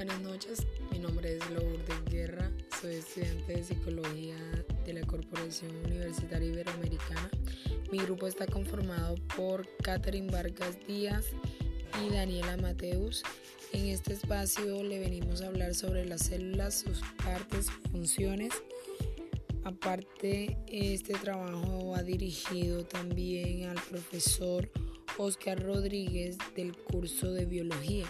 Buenas noches, mi nombre es Lourdes Guerra, soy estudiante de Psicología de la Corporación Universitaria Iberoamericana. Mi grupo está conformado por Catherine Vargas Díaz y Daniela Mateus. En este espacio le venimos a hablar sobre las células, sus partes, funciones. Aparte, este trabajo va dirigido también al profesor Oscar Rodríguez del curso de biología.